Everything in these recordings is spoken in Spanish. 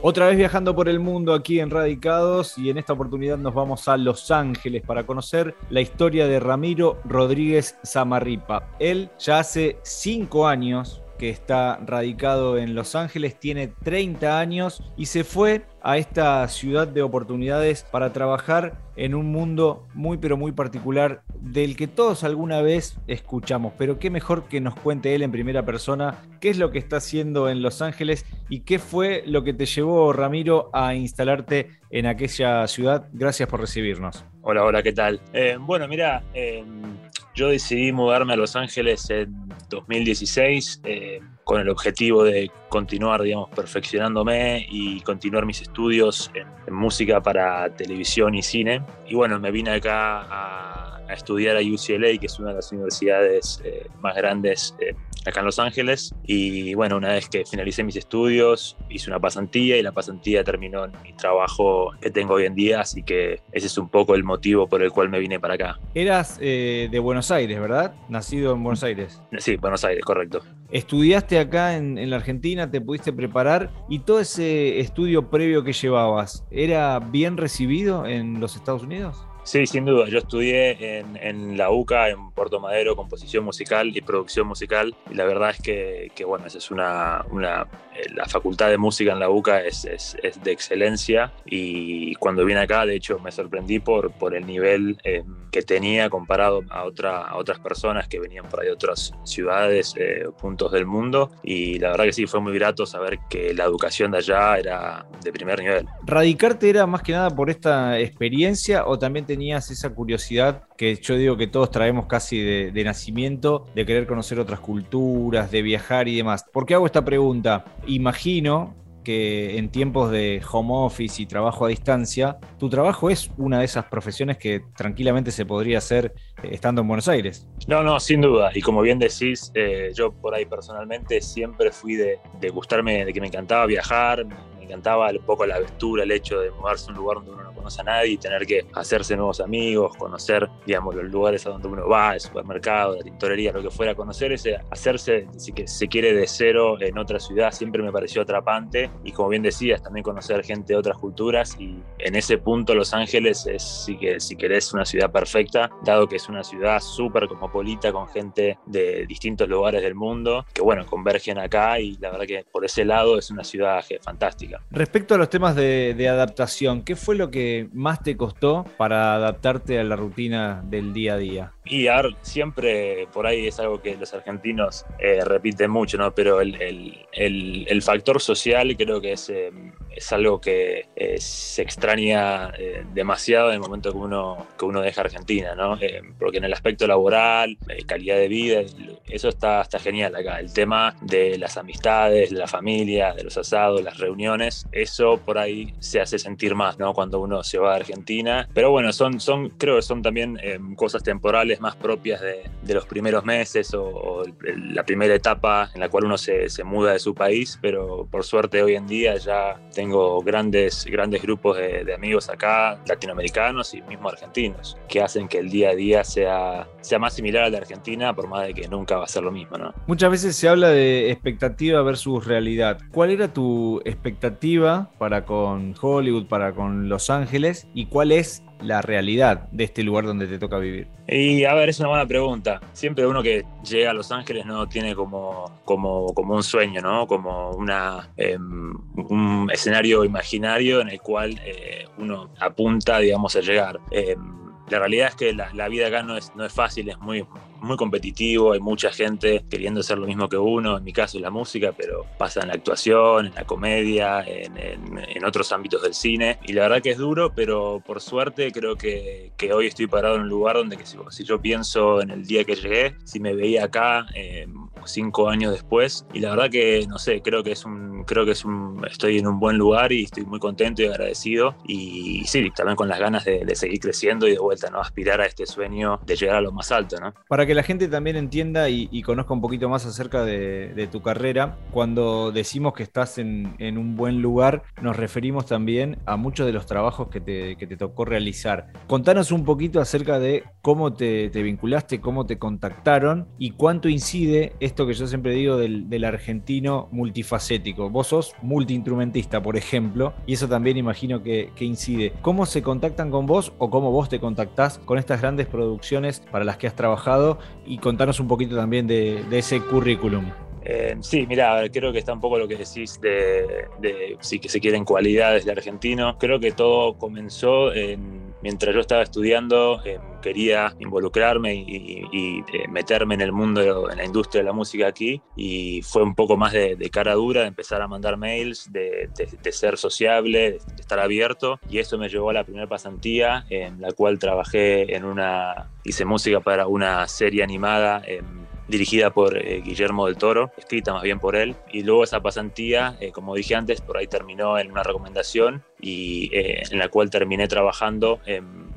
Otra vez viajando por el mundo aquí en Radicados y en esta oportunidad nos vamos a Los Ángeles para conocer la historia de Ramiro Rodríguez Zamarripa. Él ya hace cinco años que está radicado en Los Ángeles, tiene 30 años y se fue a esta ciudad de oportunidades para trabajar en un mundo muy pero muy particular del que todos alguna vez escuchamos. Pero qué mejor que nos cuente él en primera persona qué es lo que está haciendo en Los Ángeles y qué fue lo que te llevó, Ramiro, a instalarte en aquella ciudad. Gracias por recibirnos. Hola, hola, ¿qué tal? Eh, bueno, mira, eh, yo decidí mudarme a Los Ángeles en 2016 eh, con el objetivo de continuar, digamos, perfeccionándome y continuar mis estudios en, música para televisión y cine. Y bueno, me vine acá a, estudiar a UCLA, que es una de las universidades eh, más grandes eh, acá en Los Ángeles. Y bueno, una vez que finalicé mis estudios, hice una pasantía y la pasantía terminó en mi trabajo que tengo hoy en día, así que ese es un poco el motivo por el cual me vine para acá. Eras eh, de Buenos Aires, ¿verdad? Nacido en Buenos Aires. Sí, Buenos Aires, correcto. Estudiaste acá en, en la Argentina, te pudiste preparar y todo ese estudio previo que llevabas, ¿era bien recibido en los Estados Unidos? Sí, sin duda. Yo estudié en, la UCA, en Puerto Madero, composición musical y producción musical. Y la verdad es que, bueno, esa es una, una, la facultad de música en la UCA es, de excelencia. Y cuando vine acá, de hecho, me sorprendí por, el nivel eh, que tenía comparado a, otra, a otras personas que venían por ahí de otras ciudades, eh, puntos del mundo. Y la verdad que sí, fue muy grato saber que la educación de allá era de primer nivel. ¿Radicarte era más que nada por esta experiencia o también te tenías esa curiosidad que yo digo que todos traemos casi de, nacimiento, de querer conocer otras culturas, de viajar y demás. ¿Por qué hago esta pregunta? Imagino que en tiempos de home office y trabajo a distancia, tu trabajo es una de esas profesiones que tranquilamente se podría hacer eh, estando en Buenos Aires. No, no, sin duda. Y como bien decís, eh, yo por ahí personalmente siempre fui de, de, gustarme, de que me encantaba viajar, encantaba un poco la aventura, el hecho de mudarse a un lugar donde uno no conoce a nadie y tener que hacerse nuevos amigos, conocer, digamos, los lugares a donde uno va, el supermercado, la tintorería, lo que fuera, conocer ese, hacerse, si se quiere, de cero en otra ciudad, siempre me pareció atrapante y como bien decías, también conocer gente de otras culturas y en ese punto Los Ángeles es, si, que, si querés, una ciudad perfecta, dado que es una ciudad súper cosmopolita con gente de distintos lugares del mundo, que bueno, convergen acá y la verdad que por ese lado es una ciudad fantástica. Respecto a los temas de, adaptación, ¿qué fue lo que más te costó para adaptarte a la rutina del día a día? Y siempre por ahí es algo que los argentinos eh, repiten mucho, ¿no? Pero el, factor social creo que es, eh, es algo que eh, se extraña demasiado en el momento que uno, que uno deja Argentina, ¿no? porque en el aspecto laboral, calidad de vida, eso está, está genial acá. El tema de las amistades, de la familia, de los asados, las reuniones, eso por ahí se hace sentir más, ¿no? Cuando uno se va a Argentina. Pero bueno, son, son creo que son también cosas temporales más propias de, los primeros meses o, la primera etapa en la cual uno se, muda de su país, pero por suerte hoy en día ya tengo grandes, grandes grupos de, amigos acá, latinoamericanos y mismo argentinos, que hacen que el día a día sea, sea más similar al de Argentina, por más de que nunca va a ser lo mismo. ¿no? Muchas veces se habla de expectativa versus realidad. ¿Cuál era tu expectativa para con Hollywood, para con Los Ángeles y cuál es la realidad de este lugar donde te toca vivir? Y a ver, es una buena pregunta. Siempre uno que llega a Los Ángeles no tiene como, como, como un sueño, ¿no? Como una, em, un escenario imaginario en el cual eh, uno apunta, digamos, a llegar. Em, la realidad es que la, vida acá no es, no es fácil, es muy, muy competitivo, hay mucha gente queriendo hacer lo mismo que uno, en mi caso es la música, pero pasa en la actuación, en la comedia, en, en, otros ámbitos del cine, y la verdad que es duro, pero por suerte creo que, que hoy estoy parado en un lugar donde que si, yo pienso en el día que llegué, si me veía acá eh, cinco años después, y la verdad que, no sé, creo que es un, creo que es un, estoy en un buen lugar y estoy muy contento y agradecido, y, sí, también con las ganas de, de seguir creciendo y de vuelta, ¿no? Aspirar a este sueño de llegar a lo más alto, ¿no? Para que la gente también entienda y, conozca un poquito más acerca de, tu carrera, cuando decimos que estás en, un buen lugar, nos referimos también a muchos de los trabajos que te, tocó realizar. Contanos un poquito acerca de cómo te, vinculaste, cómo te contactaron y cuánto incide esto que yo siempre digo del, argentino multifacético. Vos sos multiinstrumentista, por ejemplo, y eso también imagino que, que incide. ¿Cómo se contactan con vos o cómo vos te contactás con estas grandes producciones para las que has trabajado? Y contanos un poquito también de, ese currículum. Eh, sí, mira, creo que está un poco lo que decís de, si que se quieren cualidades de argentino. Creo que todo comenzó mientras yo estaba estudiando, em, quería involucrarme y, eh, meterme en el mundo, en la industria de la música aquí, y fue un poco más de, cara dura, de empezar a mandar mails, de, ser sociable, de, estar abierto, y eso me llevó a la primera pasantía, en la cual trabajé en una, hice música para una serie animada. En, dirigida por eh, Guillermo del Toro, escrita más bien por él. Y luego esa pasantía, eh, como dije antes, por ahí terminó en una recomendación y eh, en la cual terminé trabajando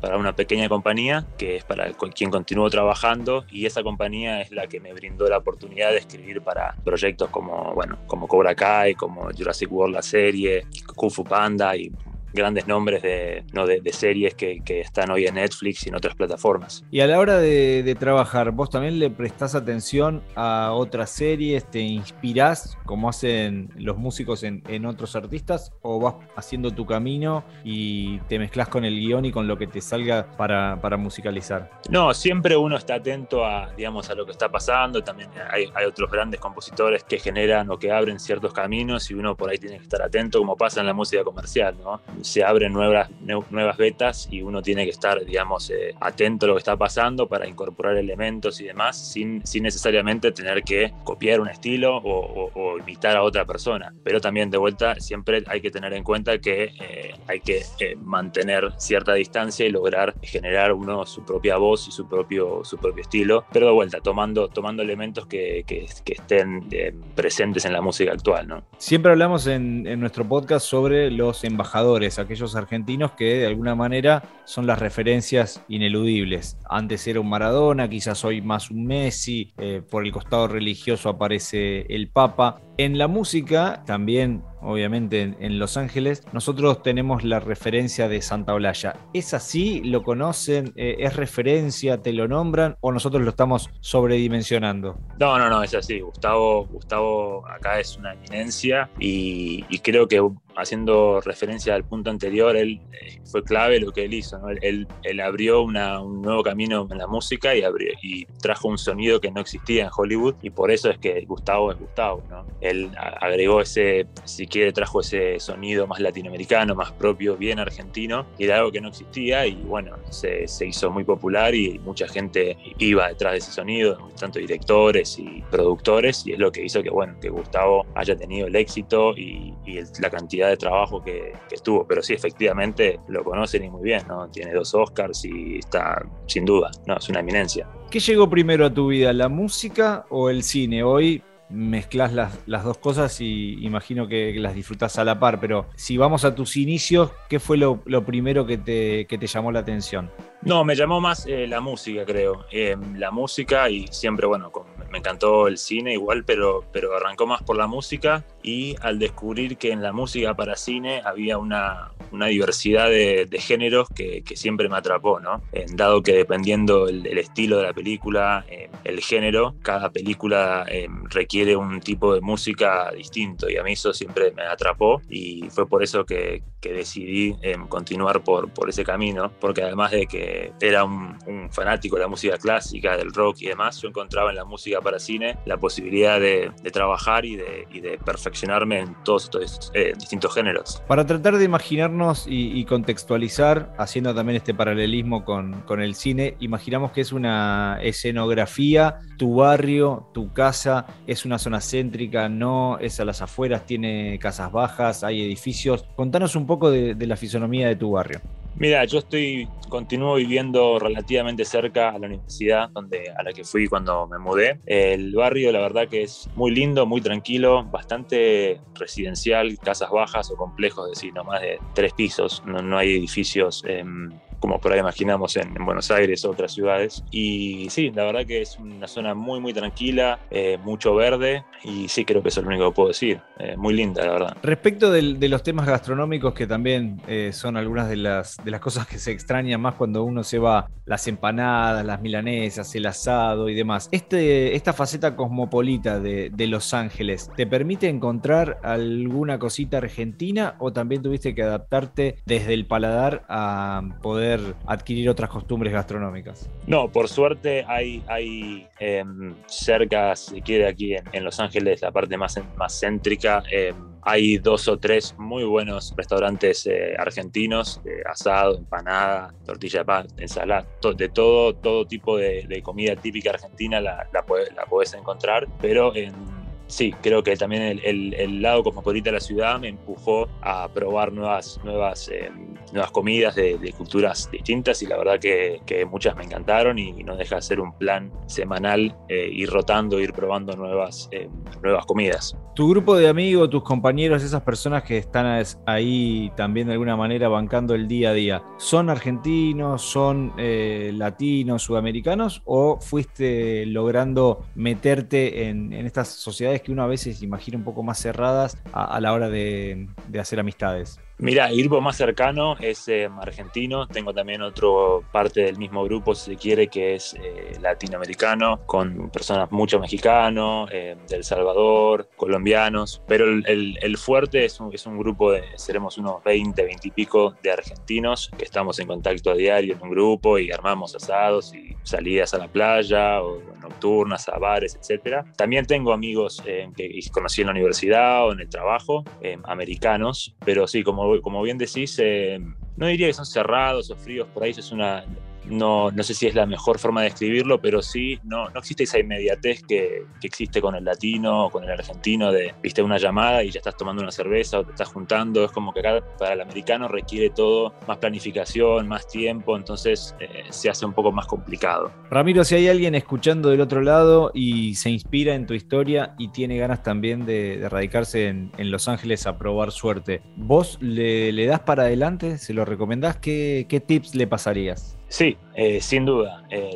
para una pequeña compañía que es para quien continúo trabajando y esa compañía es la que me brindó la oportunidad de escribir para proyectos como, bueno, como Cobra Kai, como Jurassic World la serie, Kung Fu Panda y grandes nombres de, ¿no? de, series que, están hoy en Netflix y en otras plataformas. Y a la hora de, trabajar, ¿vos también le prestás atención a otras series? ¿Te inspirás como hacen los músicos en, otros artistas? ¿O vas haciendo tu camino y te mezclas con el guion y con lo que te salga para, musicalizar? No, siempre uno está atento a, digamos, a lo que está pasando. También hay, hay otros grandes compositores que generan o que abren ciertos caminos y uno por ahí tiene que estar atento, como pasa en la música comercial, ¿no? Se abren nuevas, nuevas vetas y uno tiene que estar, digamos, eh, atento a lo que está pasando para incorporar elementos y demás, sin, sin necesariamente tener que copiar un estilo o, imitar a otra persona. Pero también, de vuelta, siempre hay que tener en cuenta que eh, hay que eh, mantener cierta distancia y lograr generar uno su propia voz y su propio, su propio estilo, pero de vuelta, tomando, tomando elementos que, que, estén presentes en la música actual. ¿no? Siempre hablamos en, en nuestro podcast sobre los embajadores aquellos argentinos que de alguna manera son las referencias ineludibles. Antes era un Maradona, quizás hoy más un Messi, eh, por el costado religioso aparece el Papa. En la música también obviamente en, Los Ángeles, nosotros tenemos la referencia de Santa Olalla. ¿Es así? ¿Lo conocen? Eh, ¿Es referencia? ¿Te lo nombran? ¿O nosotros lo estamos sobredimensionando? No, no, no, es así. Gustavo, Gustavo acá es una eminencia y, creo que haciendo referencia al punto anterior, él eh, fue clave lo que él hizo. Él, él, abrió un nuevo camino en la música y, abrió, y trajo un sonido que no existía en Hollywood y por eso es que Gustavo es Gustavo. ¿no? Él agregó ese, quiere trajo ese sonido más latinoamericano, más propio, bien argentino, y era algo que no existía y bueno, se, hizo muy popular y mucha gente iba detrás de ese sonido, tanto directores y productores, y es lo que hizo que bueno, que Gustavo haya tenido el éxito y, la cantidad de trabajo que, que, estuvo, pero sí, efectivamente lo conocen y muy bien, ¿no? Tiene dos Oscars y está sin duda, ¿no? Es una eminencia. ¿Qué llegó primero a tu vida, la música o el cine? Hoy mezclas las, dos cosas y imagino que, las disfrutas a la par, pero si vamos a tus inicios, ¿qué fue lo, primero que te, te, llamó la atención? No, me llamó más eh, la música, creo. Eh, la música y siempre, bueno, me encantó el cine igual, pero, pero arrancó más por la música y al descubrir que en la música para cine había una, una diversidad de, géneros que, siempre me atrapó, ¿no? dado que dependiendo el, estilo de la película, eh, el género, cada película requiere un tipo de música distinto y a mí eso siempre me atrapó y fue por eso que, que decidí continuar por, por ese camino, porque además de que era un, fanático de la música clásica, del rock y demás, yo encontraba en la música para cine la posibilidad de, trabajar y de, perfeccionarme en todos estos eh, distintos géneros. Para tratar de imaginarnos y, contextualizar, haciendo también este paralelismo con, con el cine, imaginamos que es una escenografía, tu barrio, tu casa, es una zona céntrica, no es a las afueras, tiene casas bajas, hay edificios. Contanos un poco de la fisonomía de tu barrio. Mira, yo estoy, continúo viviendo relativamente cerca a la universidad donde, a la que fui cuando me mudé. El barrio, la verdad que es muy lindo, muy tranquilo, bastante residencial, casas bajas o complejos, es decir, no más de tres pisos, no, hay edificios. Em, como por ahí imaginamos en, Buenos Aires o otras ciudades. Y sí, la verdad que es una zona muy, muy tranquila, eh, mucho verde y sí, creo que eso es lo único que puedo decir. Eh, muy linda, la verdad. Respecto de los temas gastronómicos, que también eh, son algunas de las, de las cosas que se extrañan más cuando uno se va, las empanadas, las milanesas, el asado y demás. Este, esta faceta cosmopolita de, de Los Ángeles, ¿te permite encontrar alguna cosita argentina o también tuviste que adaptarte desde el paladar a poder adquirir otras costumbres gastronómicas? No, por suerte hay, hay em, cerca, si quiere, aquí en, Los Ángeles, la parte más, más céntrica. Em, hay dos o tres muy buenos restaurantes eh, argentinos, asado, empanada, tortilla de pan, ensalada, de todo, todo tipo de, comida típica argentina la, la, la puedes encontrar, pero en sí, creo que también el, lado cosmopolita de la ciudad me empujó a probar nuevas, nuevas, eh, nuevas comidas de, culturas distintas y la verdad que, muchas me encantaron y, no deja de ser un plan semanal eh, ir rotando, ir probando nuevas, eh, nuevas comidas. Tu grupo de amigos, tus compañeros, esas personas que están ahí también de alguna manera bancando el día a día, ¿son argentinos, son latinos, sudamericanos o fuiste logrando meterte en estas sociedades que uno a veces imagina un poco más cerradas a, la hora de hacer amistades. Mira, Irbo más cercano es em, argentino, tengo también otro parte del mismo grupo, si se quiere, que es eh, latinoamericano, con personas mucho mexicanos, em, del Salvador, colombianos, pero el, fuerte es un, es un, grupo de, seremos unos 20, 20 y pico de argentinos que estamos en contacto a diario en un grupo y armamos asados y salidas a la playa o nocturnas a bares, etc. También tengo amigos em, que conocí en la universidad o en el trabajo, americanos, pero sí, como como bien decís, eh, no diría que son cerrados o fríos, por ahí eso es una, no, no sé si es la mejor forma de escribirlo, pero sí, no, no existe esa inmediatez que, que, existe con el latino o con el argentino de, viste, una llamada y ya estás tomando una cerveza o te estás juntando. Es como que acá para el americano requiere todo más planificación, más tiempo, entonces eh, se hace un poco más complicado. Ramiro, si hay alguien escuchando del otro lado y se inspira en tu historia y tiene ganas también de, radicarse en, Los Ángeles a probar suerte, ¿vos le, le das para adelante? ¿Se lo recomendás? ¿Qué, qué tips le pasarías? Sí, eh, sin duda. Eh,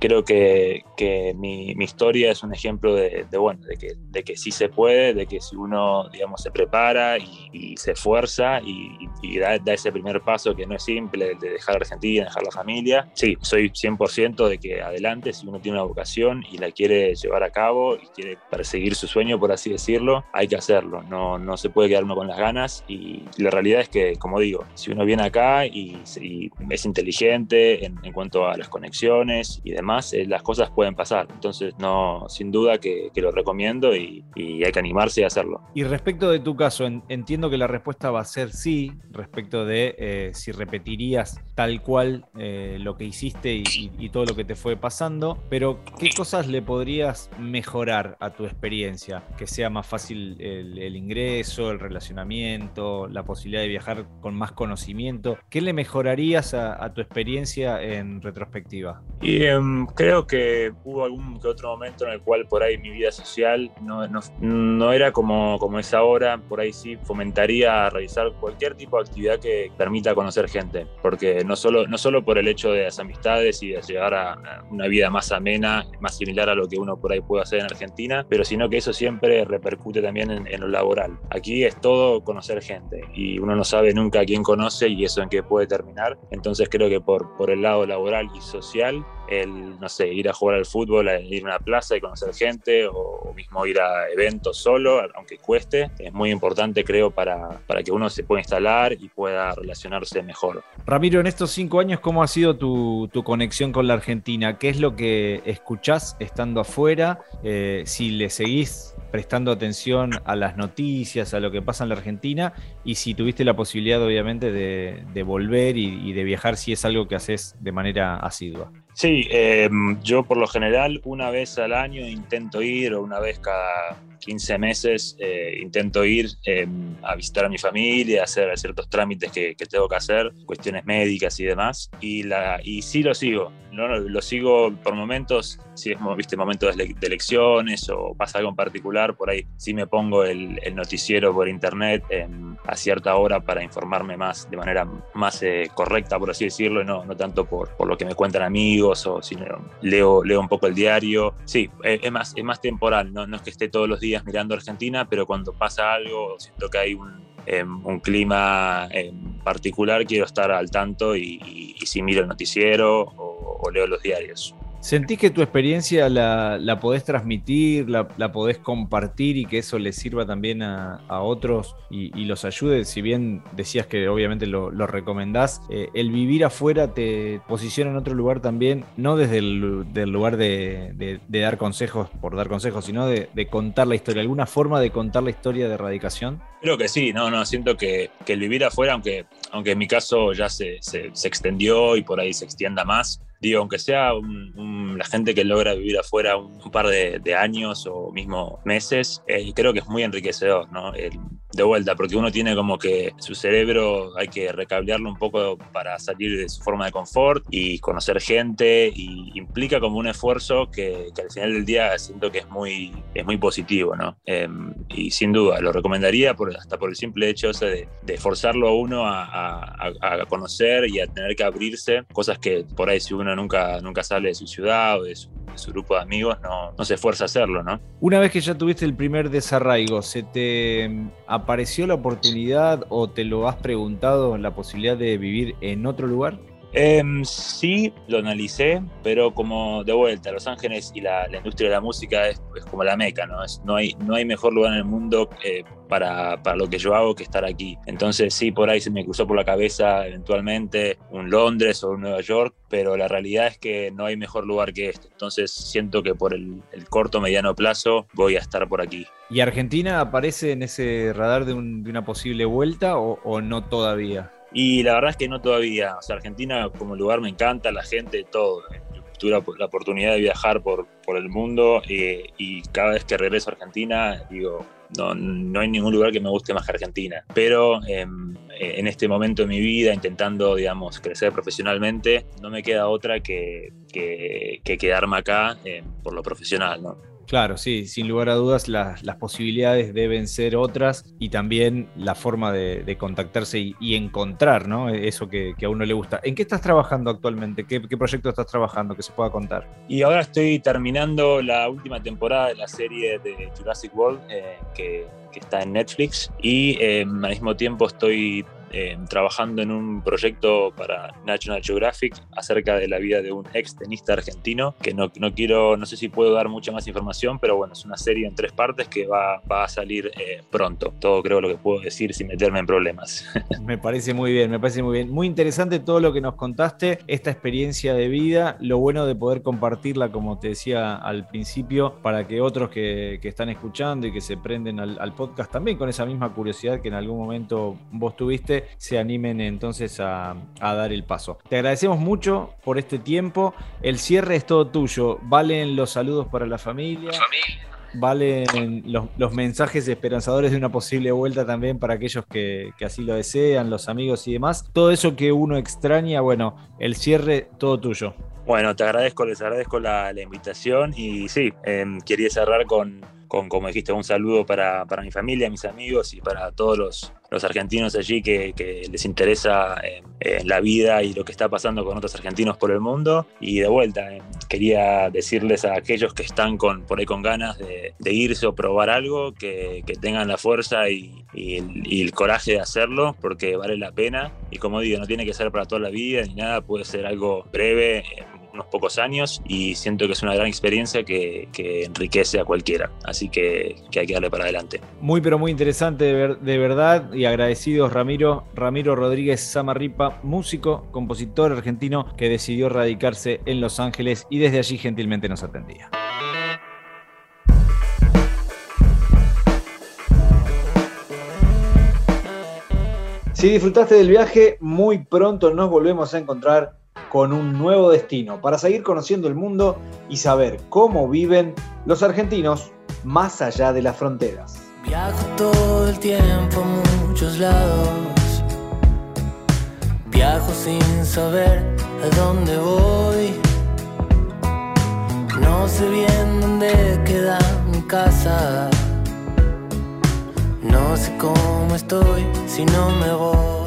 creo que, mi, historia es un ejemplo de, bueno, de que, de que sí se puede, de que si uno, digamos, se prepara y, se esfuerza y, da, ese primer paso que no es simple, de dejar Argentina, dejar la familia, sí, soy 100% de que adelante, si uno tiene una vocación y la quiere llevar a cabo y quiere perseguir su sueño, por así decirlo, hay que hacerlo. No, no se puede quedar uno con las ganas y la realidad es que, como digo, si uno viene acá y es inteligente, en, cuanto a las conexiones y demás, eh, las cosas pueden pasar. Entonces, no, sin duda que, lo recomiendo y, hay que animarse a hacerlo. Y respecto de tu caso, entiendo que la respuesta va a ser sí, respecto de eh, si repetirías tal cual eh, lo que hiciste y, todo lo que te fue pasando, pero ¿qué cosas le podrías mejorar a tu experiencia? Que sea más fácil el, ingreso, el relacionamiento, la posibilidad de viajar con más conocimiento. ¿Qué le mejorarías a tu experiencia? En retrospectiva? Y em, creo que hubo algún que otro momento en el cual por ahí mi vida social no, no, era como, como es ahora, por ahí sí fomentaría realizar cualquier tipo de actividad que permita conocer gente, porque no solo, no solo por el hecho de las amistades y de llegar a una vida más amena, más similar a lo que uno por ahí puede hacer en Argentina, pero sino que eso siempre repercute también en, en lo laboral. Aquí es todo conocer gente y uno no sabe nunca a quién conoce y eso en qué puede terminar, entonces creo que por, por el lado laboral y social, el, no sé, ir a jugar al fútbol, ir a una plaza y conocer gente, o, mismo ir a eventos solo, aunque cueste, es muy importante, creo, para, para que uno se pueda instalar y pueda relacionarse mejor. Ramiro, en estos cinco años, ¿cómo ha sido tu, tu conexión con la Argentina? ¿Qué es lo que escuchás estando afuera? Eh, si le seguís prestando atención a las noticias, a lo que pasa en la Argentina, y si tuviste la posibilidad, obviamente, de, volver y, y de viajar, si es algo que haces de manera asidua. Sí, em, yo por lo general una vez al año intento ir o una vez cada 15 meses eh, intento ir em, a visitar a mi familia, hacer ciertos trámites que, tengo que hacer, cuestiones médicas y demás. Y, la, y sí lo sigo, ¿no? lo sigo por momentos, si es ¿viste, momentos de, elecciones o pasa algo en particular, por ahí sí me pongo el, noticiero por internet em, a cierta hora para informarme más, de manera más eh, correcta, por así decirlo, no, no tanto por, por lo que me cuentan amigos o si leo, leo un poco el diario. Sí, eh, es, más, es más temporal, ¿no? no es que esté todos los días mirando Argentina, pero cuando pasa algo, siento que hay un, em, clima en particular, quiero estar al tanto y, si miro el noticiero o leo los diarios. ¿Sentís que tu experiencia la, podés transmitir, la, podés compartir y que eso le sirva también a, otros y, los ayude? Si bien decías que obviamente lo, recomendás, eh, el vivir afuera te posiciona en otro lugar también, no desde el lugar de, dar consejos por dar consejos, sino de, contar la historia. ¿Alguna forma de contar la historia de erradicación? Creo que sí, no, no, siento que, el vivir afuera, aunque, aunque en mi caso ya se, se, se extendió y por ahí se extienda más, digo, aunque sea la gente que logra vivir afuera un, par de, años o mismo meses, eh, creo que es muy enriquecedor, ¿no? de vuelta, porque uno tiene como que su cerebro hay que recablearlo un poco para salir de su forma de confort y conocer gente y implica como un esfuerzo que, al final del día siento que es muy, es muy positivo, ¿no? Em, y sin duda, lo recomendaría por, hasta por el simple hecho de, de forzarlo a uno a, a, conocer y a tener que abrirse, cosas que por ahí si uno nunca, nunca sale de su ciudad o de su, grupo de amigos, no, no se esfuerza a hacerlo, ¿no? Una vez que ya tuviste el primer desarraigo, ¿se te apareció la oportunidad o te lo has preguntado la posibilidad de vivir en otro lugar? Em, sí, lo analicé, pero como de vuelta, Los Ángeles y la, industria de la música es, como la meca, ¿no? Es, no, hay, no hay mejor lugar en el mundo eh, para, para, lo que yo hago que estar aquí. Entonces sí, por ahí se me cruzó por la cabeza eventualmente un Londres o un Nueva York, pero la realidad es que no hay mejor lugar que este. Entonces siento que por el, corto, mediano plazo voy a estar por aquí. ¿Y Argentina aparece en ese radar de, una posible vuelta o no todavía? Y la verdad es que no todavía. O sea, Argentina como lugar me encanta, la gente, todo. Tuve la, oportunidad de viajar por, por el mundo eh, y cada vez que regreso a Argentina, digo, no, no, hay ningún lugar que me guste más que Argentina. Pero em, en este momento de mi vida, intentando, digamos, crecer profesionalmente, no me queda otra que, que, quedarme acá em, por lo profesional, ¿no? Claro, sí, sin lugar a dudas las, posibilidades deben ser otras y también la forma de, contactarse y, encontrar ¿no? eso que, a uno le gusta. ¿En qué estás trabajando actualmente? ¿Qué, proyecto estás trabajando que se pueda contar? Y ahora estoy terminando la última temporada de la serie de Jurassic World eh, que, está en Netflix y eh, al mismo tiempo estoy trabajando en un proyecto para National Geographic acerca de la vida de un ex tenista argentino, que no, no quiero, no sé si puedo dar mucha más información, pero bueno, es una serie en tres partes que va, va a salir eh, pronto. Todo creo lo que puedo decir sin meterme en problemas. me parece muy bien, me parece muy bien. Muy interesante todo lo que nos contaste, esta experiencia de vida, lo bueno de poder compartirla, como te decía al principio, para que otros que, que están escuchando y que se prenden al, al podcast también con esa misma curiosidad que en algún momento vos tuviste, se animen entonces a, dar el paso. Te agradecemos mucho por este tiempo. El cierre es todo tuyo. Valen los saludos para la familia. Valen los, mensajes esperanzadores de una posible vuelta también para aquellos que, así lo desean, los amigos y demás. Todo eso que uno extraña, bueno, el cierre todo tuyo. Bueno, te agradezco, les agradezco la, invitación y sí, em, quería cerrar con, como dijiste, un saludo para, mi familia, mis amigos y para todos los, los argentinos allí que, les interesa eh, eh, la vida y lo que está pasando con otros argentinos por el mundo. Y de vuelta, eh, quería decirles a aquellos que están con, por ahí con ganas de, irse o probar algo, que, tengan la fuerza y, el, y, el, coraje de hacerlo, porque vale la pena. Y como digo, no tiene que ser para toda la vida ni nada, puede ser algo breve unos pocos años y siento que es una gran experiencia que, enriquece a cualquiera. Así que, hay que darle para adelante. Muy, pero muy interesante de, verdad y agradecidos Ramiro, Ramiro Rodríguez Samarripa, músico, compositor argentino que decidió radicarse en Los Ángeles y desde allí gentilmente nos atendía. Si disfrutaste del viaje, muy pronto nos volvemos a encontrar con un nuevo destino para seguir conociendo el mundo y saber cómo viven los argentinos más allá de las fronteras. Viajo todo el tiempo a muchos lados. Viajo sin saber a dónde voy. No sé bien dónde queda mi casa. No sé cómo estoy si no me voy.